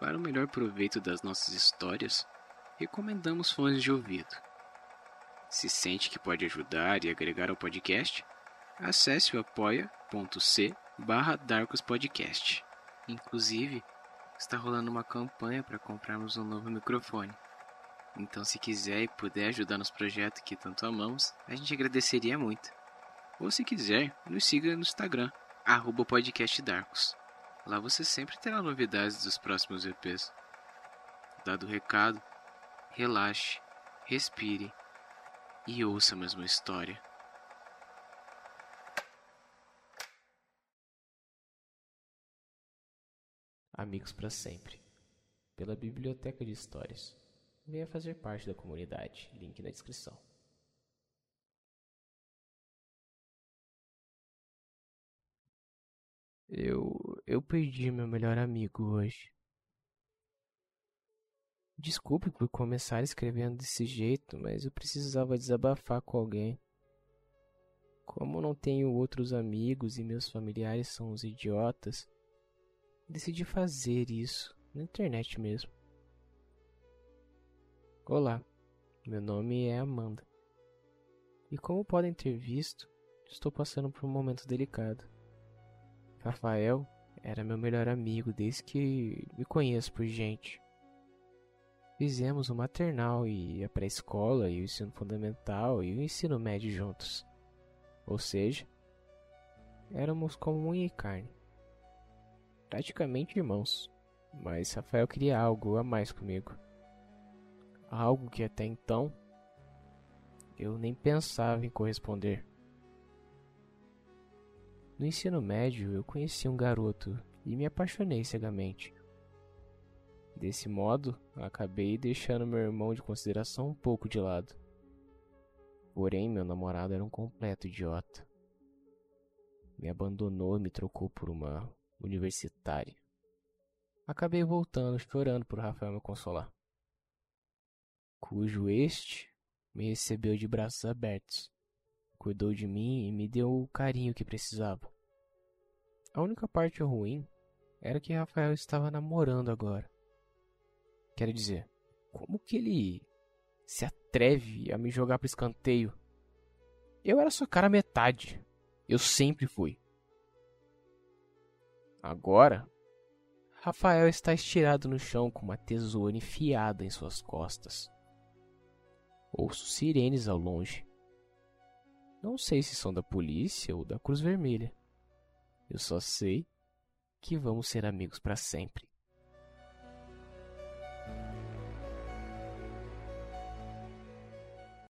Para o melhor proveito das nossas histórias, recomendamos fones de ouvido. Se sente que pode ajudar e agregar ao podcast, acesse o apoia.c barra. Inclusive, está rolando uma campanha para comprarmos um novo microfone. Então, se quiser e puder ajudar nos projetos que tanto amamos, a gente agradeceria muito. Ou se quiser, nos siga no Instagram, arroba podcastdarkos. Lá você sempre terá novidades dos próximos EPs. Dado o recado, relaxe, respire e ouça a mesma história. Amigos para sempre. Pela Biblioteca de Histórias. Venha fazer parte da comunidade. Link na descrição. Eu. Eu perdi meu melhor amigo hoje. Desculpe por começar escrevendo desse jeito, mas eu precisava desabafar com alguém. Como não tenho outros amigos e meus familiares são uns idiotas, decidi fazer isso na internet mesmo. Olá, meu nome é Amanda. E como podem ter visto, estou passando por um momento delicado. Rafael era meu melhor amigo desde que me conheço por gente. Fizemos o maternal e a pré-escola e o ensino fundamental e o ensino médio juntos. Ou seja, éramos como unha e carne. Praticamente irmãos. Mas Rafael queria algo a mais comigo. Algo que até então eu nem pensava em corresponder. No ensino médio, eu conheci um garoto e me apaixonei cegamente. Desse modo, acabei deixando meu irmão de consideração um pouco de lado. Porém, meu namorado era um completo idiota. Me abandonou e me trocou por uma universitária. Acabei voltando chorando por Rafael me consolar. Cujo este me recebeu de braços abertos cuidou de mim e me deu o carinho que precisava. A única parte ruim era que Rafael estava namorando agora. Quero dizer, como que ele se atreve a me jogar para escanteio? Eu era sua cara metade. Eu sempre fui. Agora, Rafael está estirado no chão com uma tesoura enfiada em suas costas. Ouço sirenes ao longe. Não sei se são da polícia ou da Cruz Vermelha. Eu só sei que vamos ser amigos para sempre.